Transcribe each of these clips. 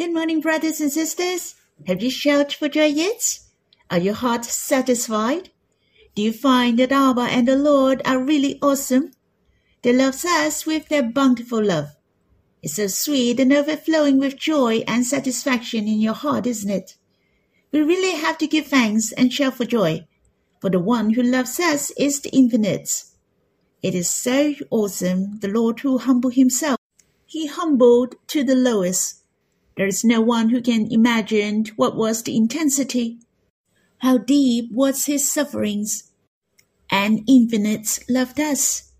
Good morning, brothers and sisters. Have you shouted for joy yet? Are your hearts satisfied? Do you find that Abba and the Lord are really awesome? They love us with their bountiful love. It's so sweet and overflowing with joy and satisfaction in your heart, isn't it? We really have to give thanks and shout for joy, for the one who loves us is the infinite. It is so awesome, the Lord who humbled himself. He humbled to the lowest. There is no one who can imagine what was the intensity, how deep was his sufferings. And infinite loved us.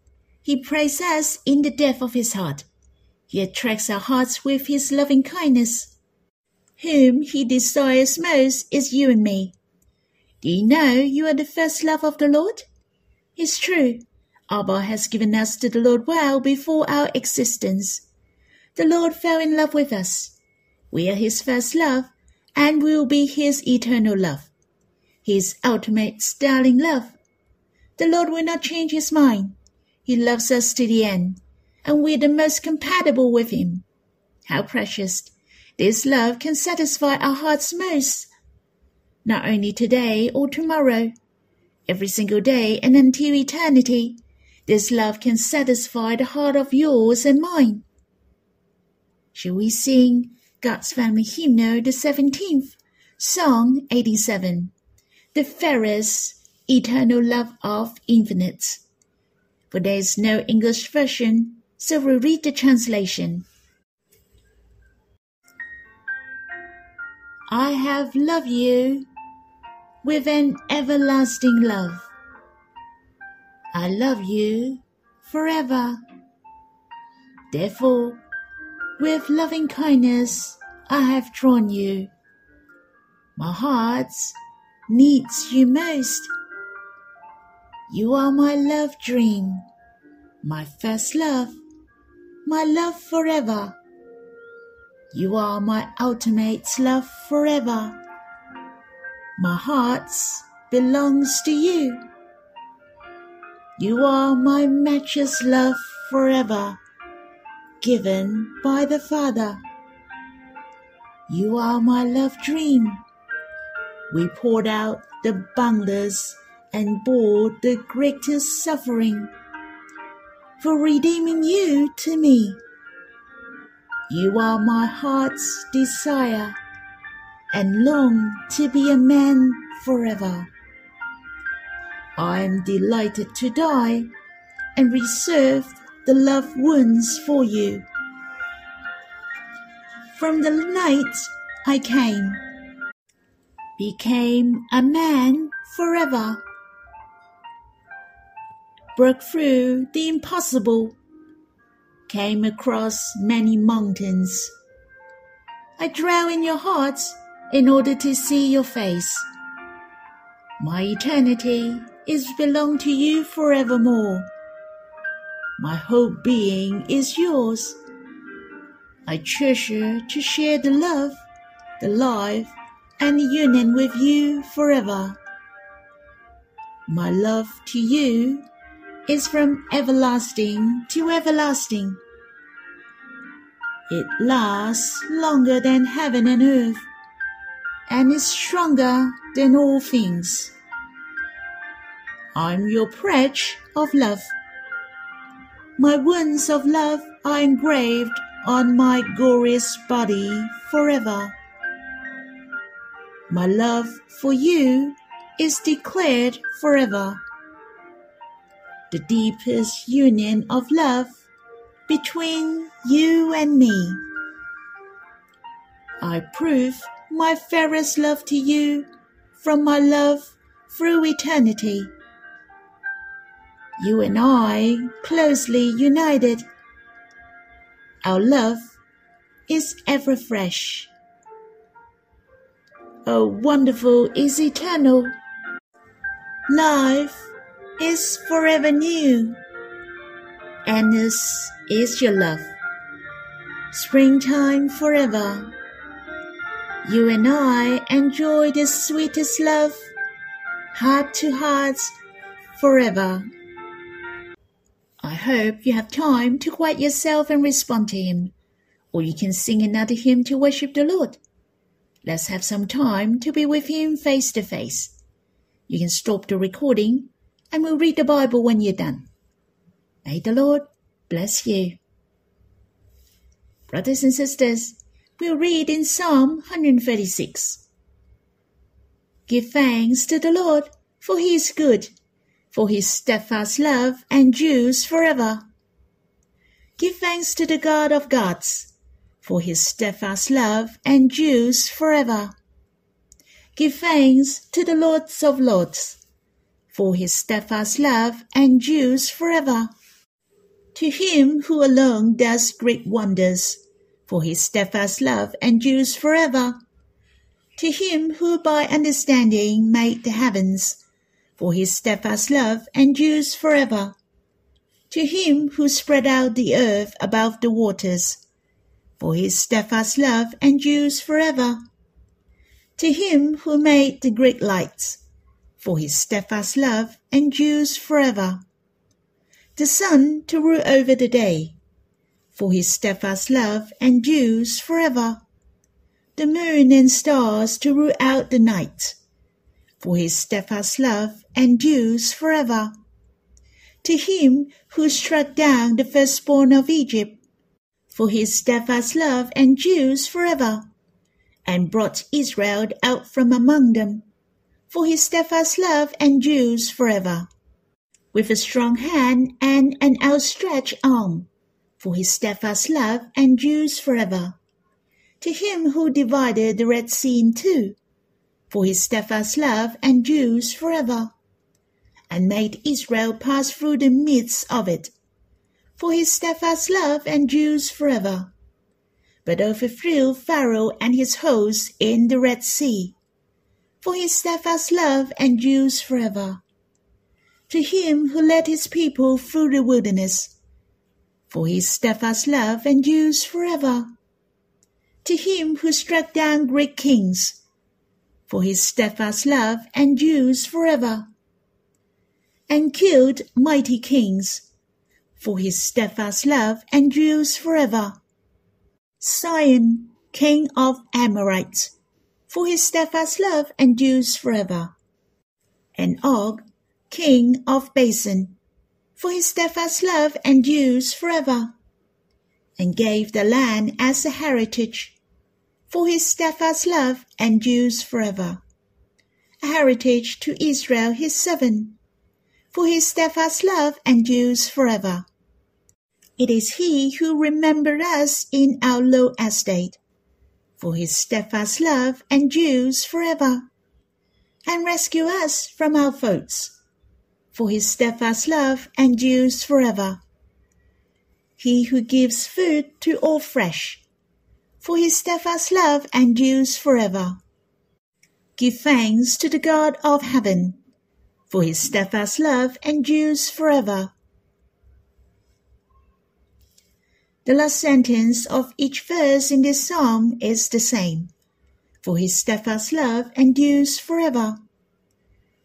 He praised us in the depth of his heart. He attracts our hearts with his loving kindness. Whom he desires most is you and me. Do you know you are the first love of the Lord? It's true. Abba has given us to the Lord well before our existence. The Lord fell in love with us. We are his first love and we will be his eternal love, his ultimate sterling love. The Lord will not change his mind. He loves us to the end, and we're the most compatible with him. How precious! This love can satisfy our hearts most. Not only today or tomorrow, every single day and until eternity, this love can satisfy the heart of yours and mine. Shall we sing God's Family Hymnal, the 17th, Song 87, The Fairest Eternal Love of Infinite? For there is no English version, so we'll read the translation. I have loved you with an everlasting love I love you forever. Therefore, with loving kindness, I have drawn you. My heart needs you most. You are my love dream, my first love, my love forever. You are my ultimate love forever. My heart belongs to you. You are my matchless love forever, given by the Father. You are my love dream. We poured out the boundless and bore the greatest suffering for redeeming you to me. You are my heart's desire and long to be a man forever. I am delighted to die and reserve the love wounds for you. From the night I came, became a man forever, broke through the impossible, came across many mountains. I dwell in your hearts in order to see your face. My eternity is belong to you forevermore. My whole being is yours. I treasure to share the love, the life, and the union with you forever. My love to you is from everlasting to everlasting. It lasts longer than heaven and earth, and is stronger than all things. I'm your pledge of love. My wounds of love are engraved on my glorious body forever. My love for you is declared forever. The deepest union of love between you and me. I prove my fairest love to you from my love through eternity you and I closely united. Our love is ever fresh. Oh, wonderful is eternal. Life is forever new. And this is your love. Springtime forever. You and I enjoy the sweetest love, heart to heart, forever. Hope you have time to quiet yourself and respond to him. or you can sing another hymn to worship the Lord. Let's have some time to be with Him face to face. You can stop the recording and we'll read the Bible when you're done. May the Lord bless you. Brothers and sisters, we'll read in Psalm 136. Give thanks to the Lord, for he is good, for his steadfast love endures forever. Give thanks to the God of gods, for his steadfast love endures forever. Give thanks to the Lord of lords, for his steadfast love endures forever. To him who alone does great wonders, for his steadfast love endures forever. To him who by understanding made the heavens, for his steadfast love endures forever. To him who spread out the earth above the waters, for his steadfast love endures forever. To him who made the great lights, for his steadfast love endures forever. The sun to rule over the day, for his steadfast love endures forever the moon and stars to rule out the night. For his steadfast love endures forever. To him who struck down the firstborn of Egypt, for his steadfast love endures forever, and brought Israel out from among them, for his steadfast love endures forever. With a strong hand and an outstretched arm, for his steadfast love endures forever to him who divided the Red Sea in two, for his steadfast love endures forever, and made Israel pass through the midst of it, for his steadfast love endures forever, but overthrew Pharaoh and his hosts in the Red Sea, for his steadfast love endures forever. To him who led his people through the wilderness, for his steadfast love endures forever. To him who struck down great kings, for his steadfast love endures forever, and killed mighty kings, for his steadfast love endures forever. Sihon, king of Amorites, for his steadfast love endures forever, and Og, king of Bashan, for his steadfast love endures forever and gave the land as a heritage. For his steadfast love endures forever. A heritage to Israel his servant. For his steadfast love endures forever. It is he who remembered us in our low estate. For his steadfast love endures forever. And rescue us from our foes. For his steadfast love endures forever he who gives food to all flesh, for his steadfast love endures forever. Give thanks to the God of heaven, for his steadfast love endures forever. The last sentence of each verse in this psalm is the same, for his steadfast love endures forever.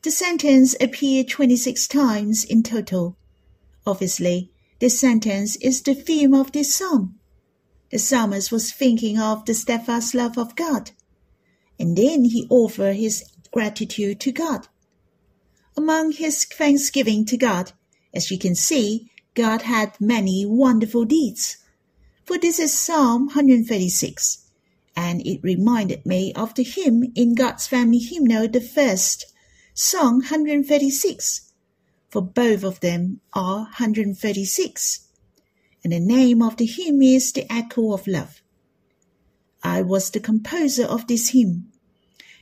The sentence appeared 26 times in total. Obviously, this sentence is the theme of this psalm. The psalmist was thinking of the steadfast love of God, and then he offered his gratitude to God. Among his thanksgiving to God, as you can see, God had many wonderful deeds. For this is Psalm 136, and it reminded me of the hymn in God's Family Hymnal, the first, Song 136, for both of them are 136. And the name of the hymn is The Echo of Love. I was the composer of this hymn.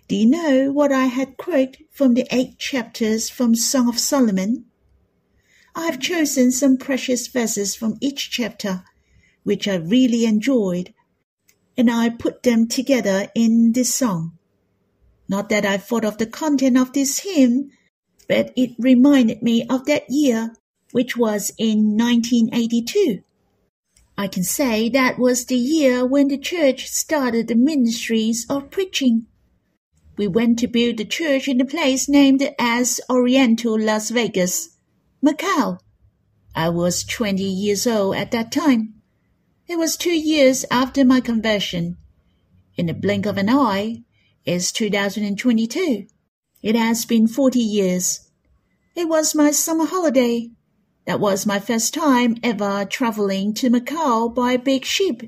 Do you know what I had quoted from the eight chapters from Song of Solomon? I have chosen some precious verses from each chapter, which I really enjoyed, and I put them together in this song. Not that I thought of the content of this hymn but it reminded me of that year, which was in 1982. I can say that was the year when the church started the ministries of preaching. We went to build the church in a place named as Oriental Las Vegas, Macau. I was 20 years old at that time. It was two years after my conversion. In the blink of an eye, it's 2022. It has been 40 years. It was my summer holiday. That was my first time ever traveling to Macau by big ship.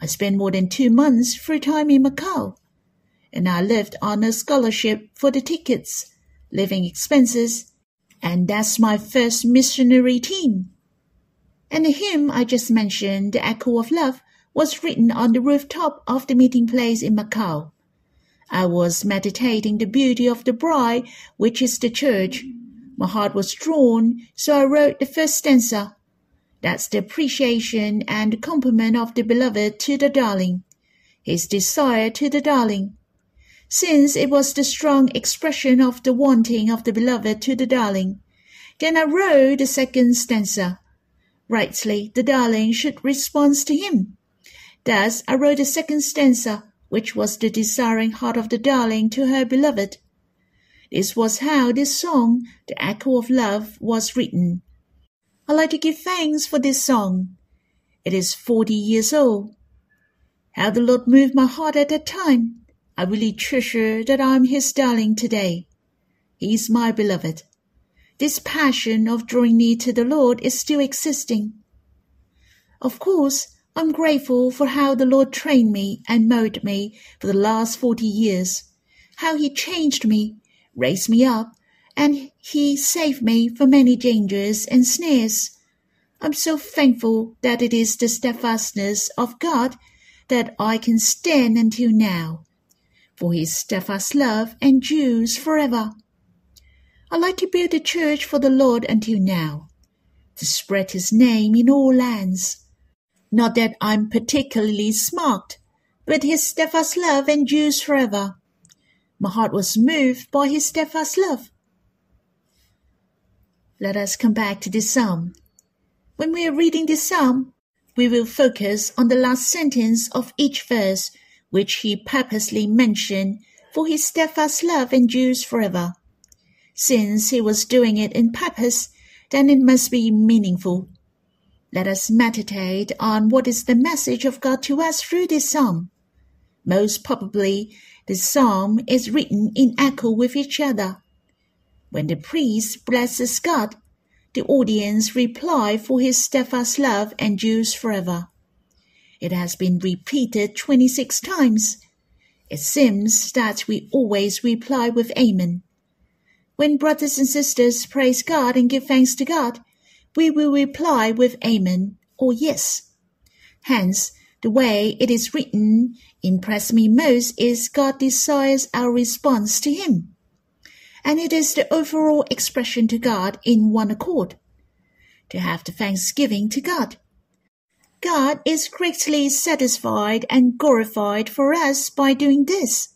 I spent more than two months free time in Macau, and I lived on a scholarship for the tickets, living expenses, and that's my first missionary team. And the hymn I just mentioned, The Echo of Love, was written on the rooftop of the meeting place in Macau. I was meditating the beauty of the bride, which is the church. My heart was drawn, so I wrote the first stanza. That's the appreciation and compliment of the beloved to the darling, his desire to the darling. Since it was the strong expression of the wanting of the beloved to the darling, then I wrote the second stanza. Rightly, the darling should respond to him. Thus, I wrote the second stanza which was the desiring heart of the darling to her beloved. This was how this song, The Echo of Love, was written. I like to give thanks for this song. It is forty years old. How the Lord moved my heart at that time. I really treasure that I am His darling today. He is my beloved. This passion of drawing near to the Lord is still existing. Of course, I'm grateful for how the Lord trained me and molded me for the last 40 years, how He changed me, raised me up, and He saved me from many dangers and snares. I'm so thankful that it is the steadfastness of God that I can stand until now, for His steadfast love endures forever. I like to build a church for the Lord until now, to spread His name in all lands not that I'm particularly smart, but his steadfast love endures forever. My heart was moved by his steadfast love. Let us come back to this psalm. When we are reading this psalm, we will focus on the last sentence of each verse, which he purposely mentioned, for his steadfast love endures forever. Since he was doing it in purpose, then it must be meaningful. Let us meditate on what is the message of God to us through this psalm. Most probably, the psalm is written in echo with each other. When the priest blesses God, the audience reply for his steadfast love endures forever. It has been repeated 26 times. It seems that we always reply with Amen. When brothers and sisters praise God and give thanks to God, we will reply with Amen or Yes. Hence, the way it is written impressed me most is God desires our response to Him. And it is the overall expression to God in one accord. To have the thanksgiving to God. God is greatly satisfied and glorified for us by doing this.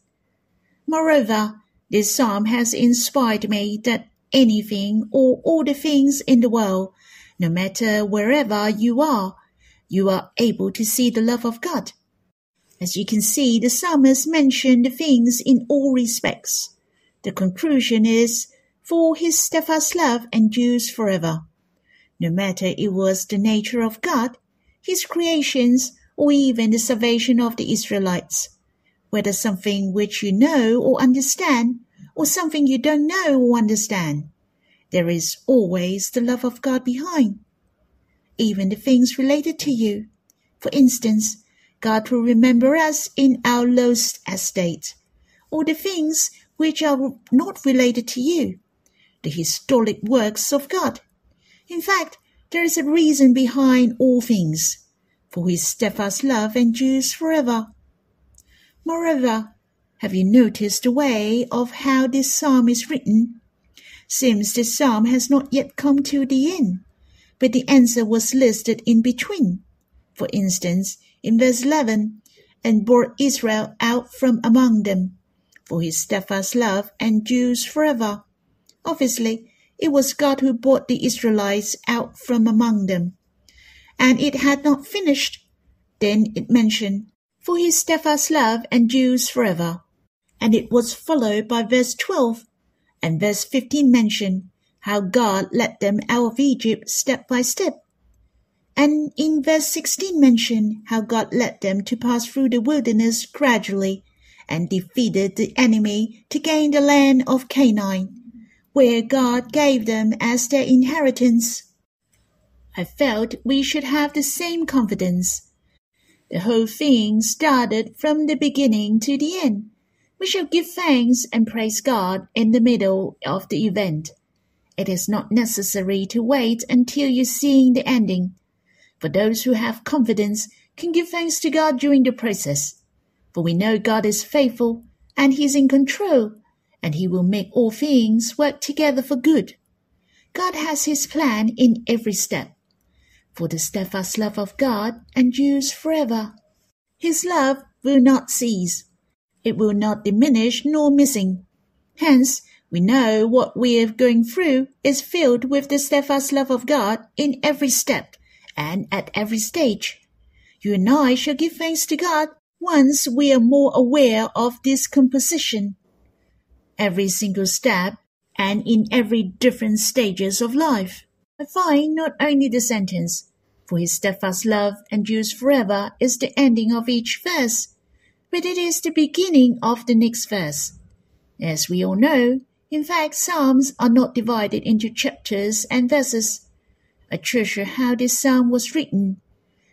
Moreover, this psalm has inspired me that anything or all the things in the world no matter wherever you are, you are able to see the love of God. As you can see, the psalmist mentioned the things in all respects. The conclusion is, for his steadfast love endures forever. No matter it was the nature of God, his creations, or even the salvation of the Israelites, whether something which you know or understand, or something you don't know or understand, there is always the love of God behind. Even the things related to you. For instance, God will remember us in our lost estate, or the things which are not related to you, the historic works of God. In fact, there is a reason behind all things, for his steadfast love endures forever. Moreover, have you noticed the way of how this psalm is written? Seems this psalm has not yet come to the end, but the answer was listed in between. For instance, in verse 11, and brought Israel out from among them, for his steadfast love endures forever. Obviously, it was God who brought the Israelites out from among them. And it had not finished. Then it mentioned, For his steadfast love endures forever. And it was followed by verse 12, and verse 15 mentioned how God led them out of Egypt step by step. And in verse 16 mentioned how God led them to pass through the wilderness gradually and defeated the enemy to gain the land of Canaan, where God gave them as their inheritance. I felt we should have the same confidence. The whole thing started from the beginning to the end. We shall give thanks and praise God in the middle of the event. It is not necessary to wait until you see the ending. For those who have confidence can give thanks to God during the process. For we know God is faithful and He is in control, and He will make all things work together for good. God has His plan in every step. For the steadfast love of God endures forever. His love will not cease. It will not diminish nor missing. Hence, we know what we are going through is filled with the steadfast love of God in every step and at every stage. You and I shall give thanks to God once we are more aware of this composition. Every single step and in every different stages of life. I find not only the sentence, for his steadfast love endures forever is the ending of each verse, but it is the beginning of the next verse. As we all know, in fact, Psalms are not divided into chapters and verses. I treasure how this psalm was written,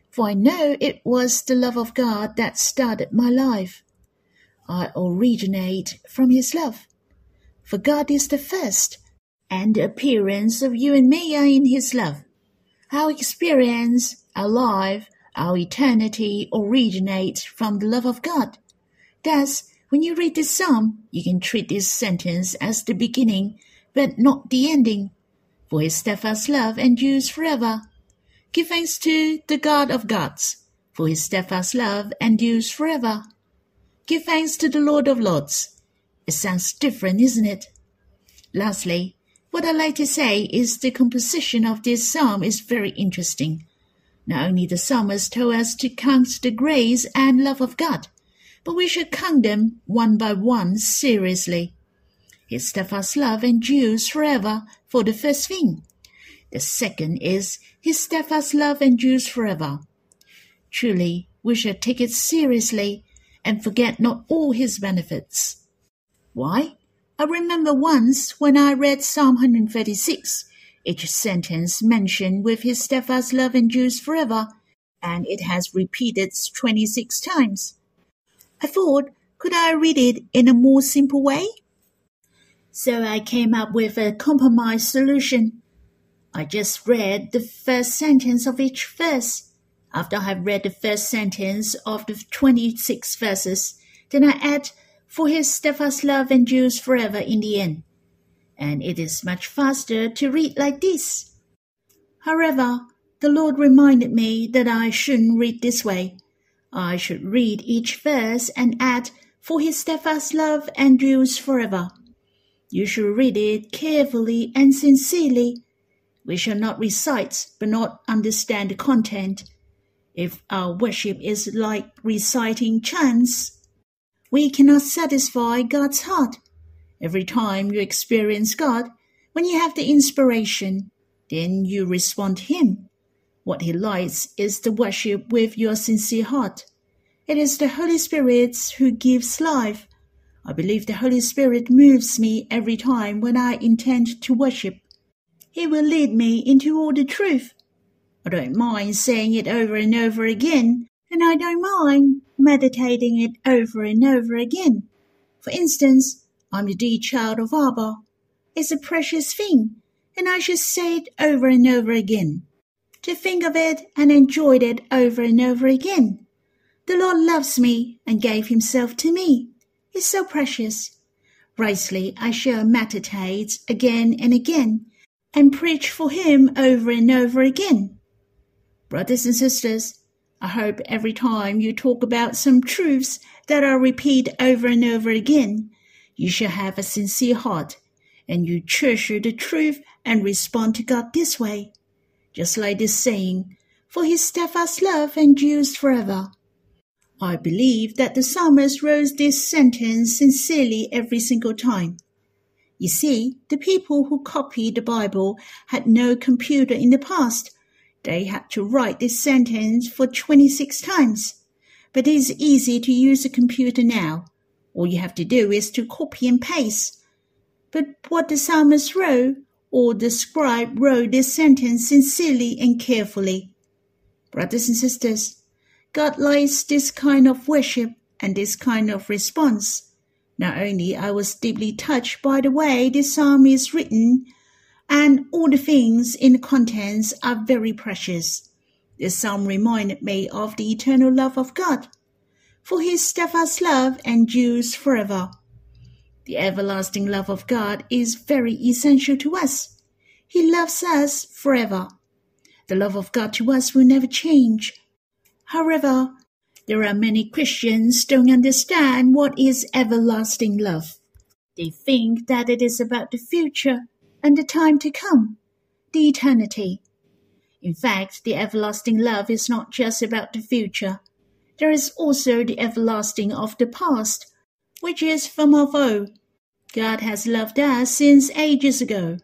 for I know it was the love of God that started my life. I originate from His love, for God is the first, and the appearance of you and me are in His love. Our experience, our life, our eternity originate from the love of God. Thus, when you read this psalm, you can treat this sentence as the beginning, but not the ending. For his steadfast love endures forever. Give thanks to the God of gods, for his steadfast love endures forever. Give thanks to the Lord of lords. It sounds different, isn't it? Lastly, what I like to say is the composition of this psalm is very interesting. Not only the psalmist told us to count the grace and love of God, but we should count them one by one seriously. His steadfast love endures forever for the first thing. The second is his steadfast love endures forever. Truly, we should take it seriously and forget not all his benefits. Why? I remember once when I read Psalm 136, each sentence mentioned with his steadfast love endures forever, and it has repeated 26 times. I thought, could I read it in a more simple way? So I came up with a compromise solution. I just read the first sentence of each verse. After I have read the first sentence of the 26 verses, then I add, For his steadfast love endures forever in the end. And it is much faster to read like this. However, the Lord reminded me that I shouldn't read this way. I should read each verse and add, For his steadfast love endures forever. You should read it carefully and sincerely. We shall not recite but not understand the content. If our worship is like reciting chants, we cannot satisfy God's heart. Every time you experience God, when you have the inspiration, then you respond to Him. What he likes is the worship with your sincere heart. It is the Holy Spirit who gives life. I believe the Holy Spirit moves me every time when I intend to worship. He will lead me into all the truth. I don't mind saying it over and over again, and I don't mind meditating it over and over again. For instance, I'm the dear child of Abba. It's a precious thing, and I should say it over and over again to think of it and enjoy it over and over again. The Lord loves me and gave himself to me. It's so precious. Rightly, I shall meditate again and again and preach for him over and over again. Brothers and sisters, I hope every time you talk about some truths that are repeated over and over again, you shall have a sincere heart and you treasure the truth and respond to God this way just like this saying, for his steadfast love endures forever. I believe that the psalmist wrote this sentence sincerely every single time. You see, the people who copied the Bible had no computer in the past. They had to write this sentence for 26 times. But it is easy to use a computer now. All you have to do is to copy and paste. But what the psalmist wrote, or the scribe wrote this sentence sincerely and carefully. Brothers and sisters, God likes this kind of worship and this kind of response. Not only I was deeply touched by the way this psalm is written, and all the things in the contents are very precious. This psalm reminded me of the eternal love of God, for his steadfast love endures forever. The everlasting love of God is very essential to us. He loves us forever. The love of God to us will never change. However, there are many Christians don't understand what is everlasting love. They think that it is about the future and the time to come, the eternity. In fact, the everlasting love is not just about the future. There is also the everlasting of the past, which is from of old. God has loved us since ages ago.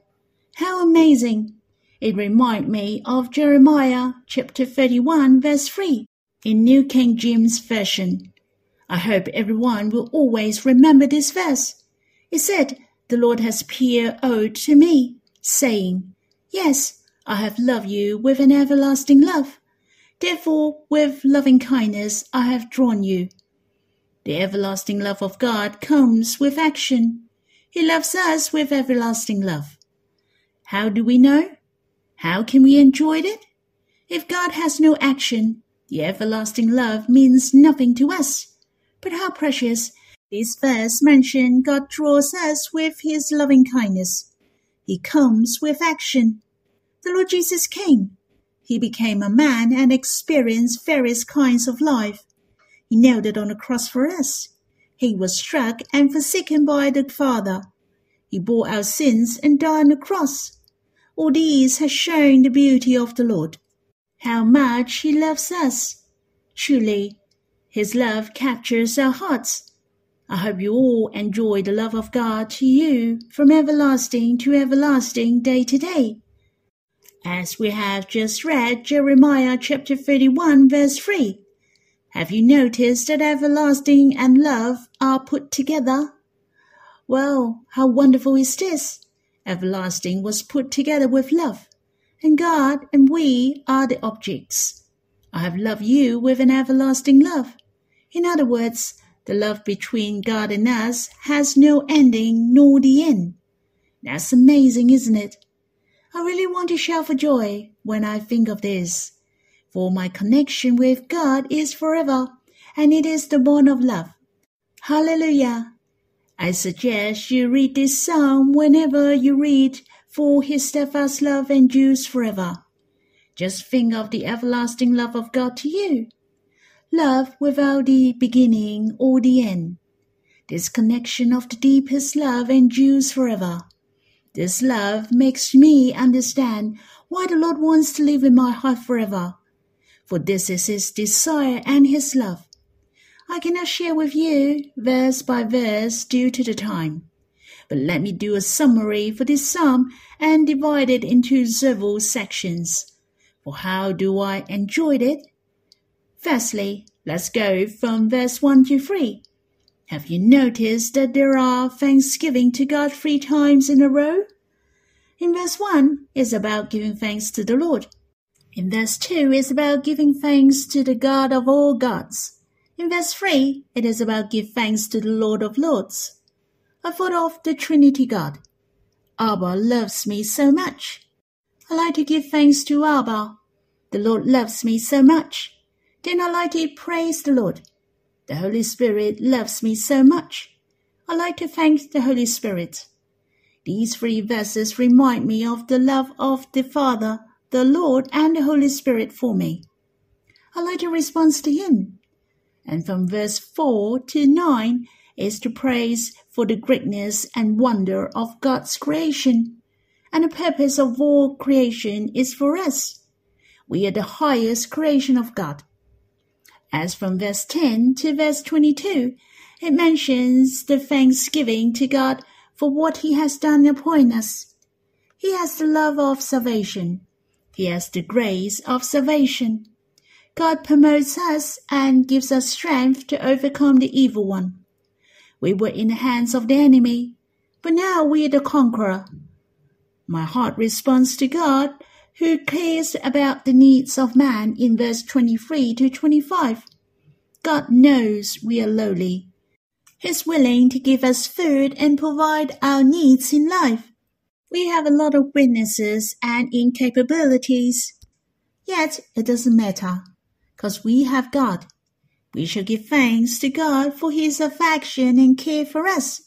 How amazing! It reminds me of Jeremiah chapter 31 verse 3 in New King James Version. I hope everyone will always remember this verse. It said, The Lord has owed to me, saying, Yes, I have loved you with an everlasting love. Therefore, with loving kindness I have drawn you. The everlasting love of God comes with action. He loves us with everlasting love. How do we know? How can we enjoy it? If God has no action, the everlasting love means nothing to us. But how precious! This verse mentions God draws us with his loving kindness. He comes with action. The Lord Jesus came. He became a man and experienced various kinds of life. He nailed it on the cross for us. He was struck and forsaken by the Father. He bore our sins and died on the cross. All these has shown the beauty of the Lord how much He loves us. Truly, His love captures our hearts. I hope you all enjoy the love of God to you from everlasting to everlasting, day to day. As we have just read Jeremiah chapter 31, verse 3, have you noticed that everlasting and love are put together? Well, how wonderful is this? Everlasting was put together with love and God and we are the objects. I have loved you with an everlasting love. In other words, the love between God and us has no ending nor the end. That's amazing, isn't it? I really want to shout for joy when I think of this, for my connection with God is forever, and it is the bond of love. Hallelujah! I suggest you read this psalm whenever you read for his steadfast love endures forever. Just think of the everlasting love of God to you. Love without the beginning or the end. This connection of the deepest love endures forever. This love makes me understand why the Lord wants to live in my heart forever. For this is His desire and His love. I cannot share with you verse by verse due to the time. But let me do a summary for this psalm and divide it into several sections. For how do I enjoy it? Firstly, let's go from verse 1 to 3. Have you noticed that there are thanksgiving to God three times in a row? In verse 1 it's about giving thanks to the Lord. In verse 2 it's about giving thanks to the God of all gods. In verse 3 it is about give thanks to the Lord of lords. I thought of the Trinity God. Abba loves me so much. I like to give thanks to Abba. The Lord loves me so much. Then I like to praise the Lord. The Holy Spirit loves me so much. I like to thank the Holy Spirit. These three verses remind me of the love of the Father, the Lord, and the Holy Spirit for me. I like to respond to Him. And from verse 4 to 9 is to praise for the greatness and wonder of God's creation. And the purpose of all creation is for us. We are the highest creation of God. As from verse 10 to verse 22, it mentions the thanksgiving to God for what he has done upon us. He has the love of salvation. He has the grace of salvation. God promotes us and gives us strength to overcome the evil one. We were in the hands of the enemy, but now we are the conqueror. My heart responds to God, who cares about the needs of man in verse 23 to 25. God knows we are lowly. He's willing to give us food and provide our needs in life. We have a lot of weaknesses and incapabilities. Yet it doesn't matter, because we have God. We shall give thanks to God for his affection and care for us.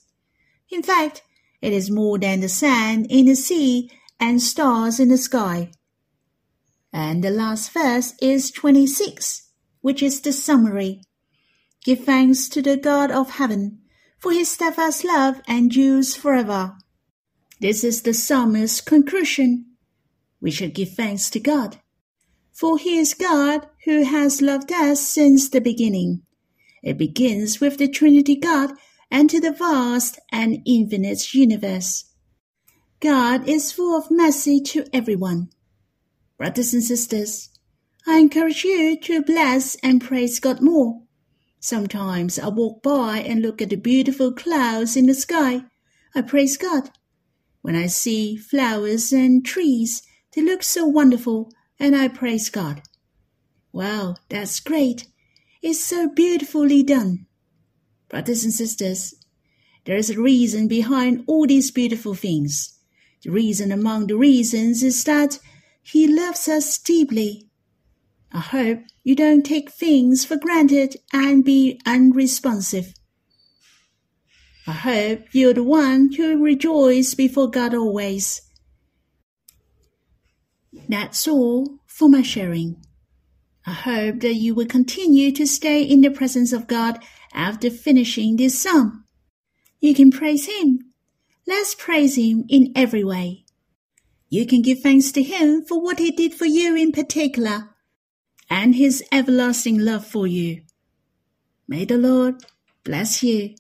In fact, it is more than the sand in the sea and stars in the sky. And the last verse is 26, which is the summary. Give thanks to the God of heaven, for his steadfast love endures forever. This is the psalmist's conclusion. We should give thanks to God, for he is God who has loved us since the beginning. It begins with the Trinity God and to the vast and infinite universe. God is full of mercy to everyone. Brothers and sisters, I encourage you to bless and praise God more. Sometimes I walk by and look at the beautiful clouds in the sky. I praise God. When I see flowers and trees, they look so wonderful, and I praise God. Wow, that's great. It's so beautifully done. Brothers and sisters, there is a reason behind all these beautiful things. The reason among the reasons is that he loves us deeply. I hope you don't take things for granted and be unresponsive. I hope you're the one who rejoices before God always. That's all for my sharing. I hope that you will continue to stay in the presence of God after finishing this psalm. You can praise Him. Let's praise Him in every way. You can give thanks to Him for what He did for you in particular and His everlasting love for you. May the Lord bless you.